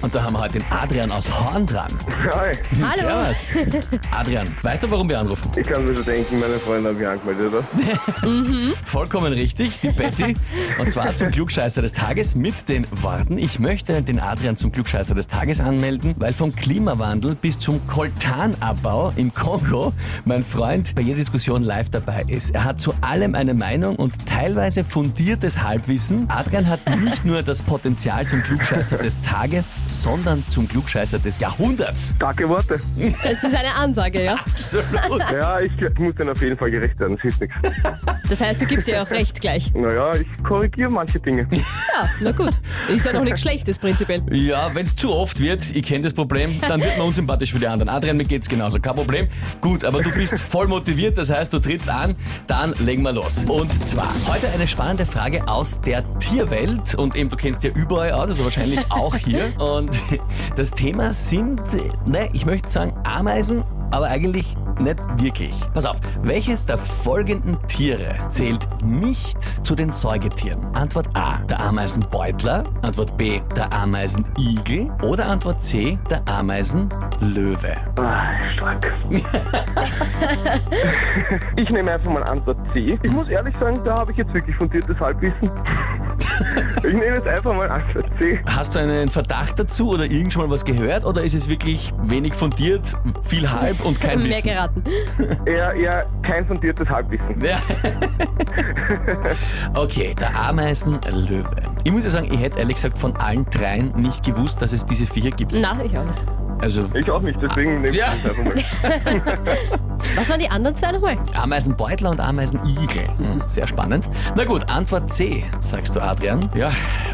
Und da haben wir heute den Adrian aus Horn dran. Hi, Hallo. Servus. Adrian, weißt du, warum wir anrufen? ich kann mir schon denken, meine Freunde haben mich angemeldet, oder? Vollkommen richtig, die Betty. Und zwar zum Klugscheißer des Tages mit den Worten, ich möchte den Adrian zum Klugscheißer des Tages anmelden, weil vom Klimawandel bis zum Koltanabbau im Kongo mein Freund bei jeder Diskussion live dabei ist. Er hat zu allem eine Meinung und teilweise fundiertes Halbwissen. Adrian hat nicht nur das Potenzial zum Klugscheißer des Tages, sondern zum Klugscheißer des Jahrhunderts. Starke Worte. Es ist eine Ansage, ja? Absolut. Ja, ich muss dann auf jeden Fall gerecht werden, das hilft nichts. Das heißt, du gibst dir auch recht gleich. Naja, ich korrigiere manche Dinge. Ja, na gut. Ist ja noch nichts Schlechtes prinzipiell. Ja, wenn es zu oft wird, ich kenne das Problem, dann wird man unsympathisch für die anderen. Adrian, mir geht's genauso, kein Problem. Gut, aber du bist voll motiviert, das heißt, du trittst an, dann legen wir los. Und zwar heute eine spannende Frage aus der Tierwelt und eben, du kennst ja überall aus, also wahrscheinlich auch hier. Und das Thema sind, ne, ich möchte sagen Ameisen, aber eigentlich nicht wirklich. Pass auf, welches der folgenden Tiere zählt nicht zu den Säugetieren? Antwort A, der Ameisenbeutler. Antwort B, der Ameisenigel. Oder Antwort C, der Ameisenlöwe. Ah, stark. ich nehme einfach mal Antwort C. Ich muss ehrlich sagen, da habe ich jetzt wirklich fundiertes Halbwissen. Ich nehme jetzt einfach mal Antwort C. Hast du einen Verdacht dazu oder irgend schon mal was gehört? Oder ist es wirklich wenig fundiert, viel halb und kein Mehr Wissen? geraten. Eher, eher kein fundiertes Halbwissen. Ja. okay, der Ameisenlöwe. Ich muss ja sagen, ich hätte ehrlich gesagt von allen dreien nicht gewusst, dass es diese Viecher gibt. Na, ich auch nicht. Also Ich auch nicht, deswegen nehme ich Ja. das einfach mal. Was waren die anderen zwei nochmal? Ameisenbeutler und Ameisenigel. Hm, sehr spannend. Na gut, Antwort C, sagst du, Adrian. Ja,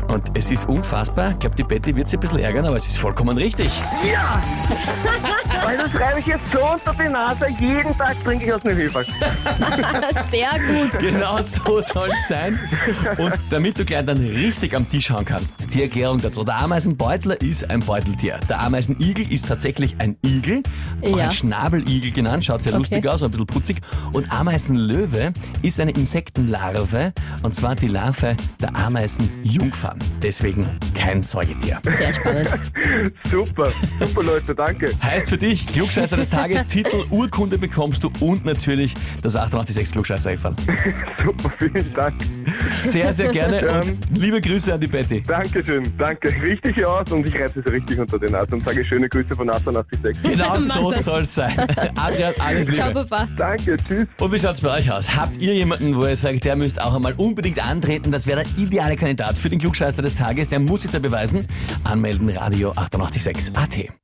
und es ist unfassbar. Ich glaube, die Betty wird sich ein bisschen ärgern, aber es ist vollkommen richtig. Ja! Weil das reibe ich jetzt so unter die Nase. Jeden Tag trinke ich aus einem Hefe. Sehr gut. Genau so soll es sein. Und damit du gleich dann richtig am Tisch hauen kannst, die Erklärung dazu. Der Ameisenbeutler ist ein Beuteltier. Der Ameisenigel ist tatsächlich ein Igel, auch Ja. ein Schnabeligel genannt, schaut sehr Okay. lustig aus, ein bisschen putzig. Und Ameisenlöwe ist eine Insektenlarve, und zwar die Larve der Ameisenjungfern. Deswegen kein Säugetier. Sehr spannend. Super, super Leute, danke. Heißt für dich, Klugscheißer des Tages, Titel, Urkunde bekommst du und natürlich das 886 klugscheißer -Eferl. Super, vielen Dank. Sehr, sehr gerne und Ähm. liebe Grüße an die Betty. Dankeschön, danke. Richtig aus und ich reiße es richtig unter den Nase und sage schöne Grüße von 886. Genau so das. soll es sein. Adrian, alles Ciao, Liebe. Papa. Danke, tschüss. Und wie schaut's bei euch aus? Habt ihr jemanden, wo ihr sagt, der müsst auch einmal unbedingt antreten? Das wäre der ideale Kandidat für den Klugscheißer des Tages. Der muss sich da beweisen. Anmelden, Radio 886 AT.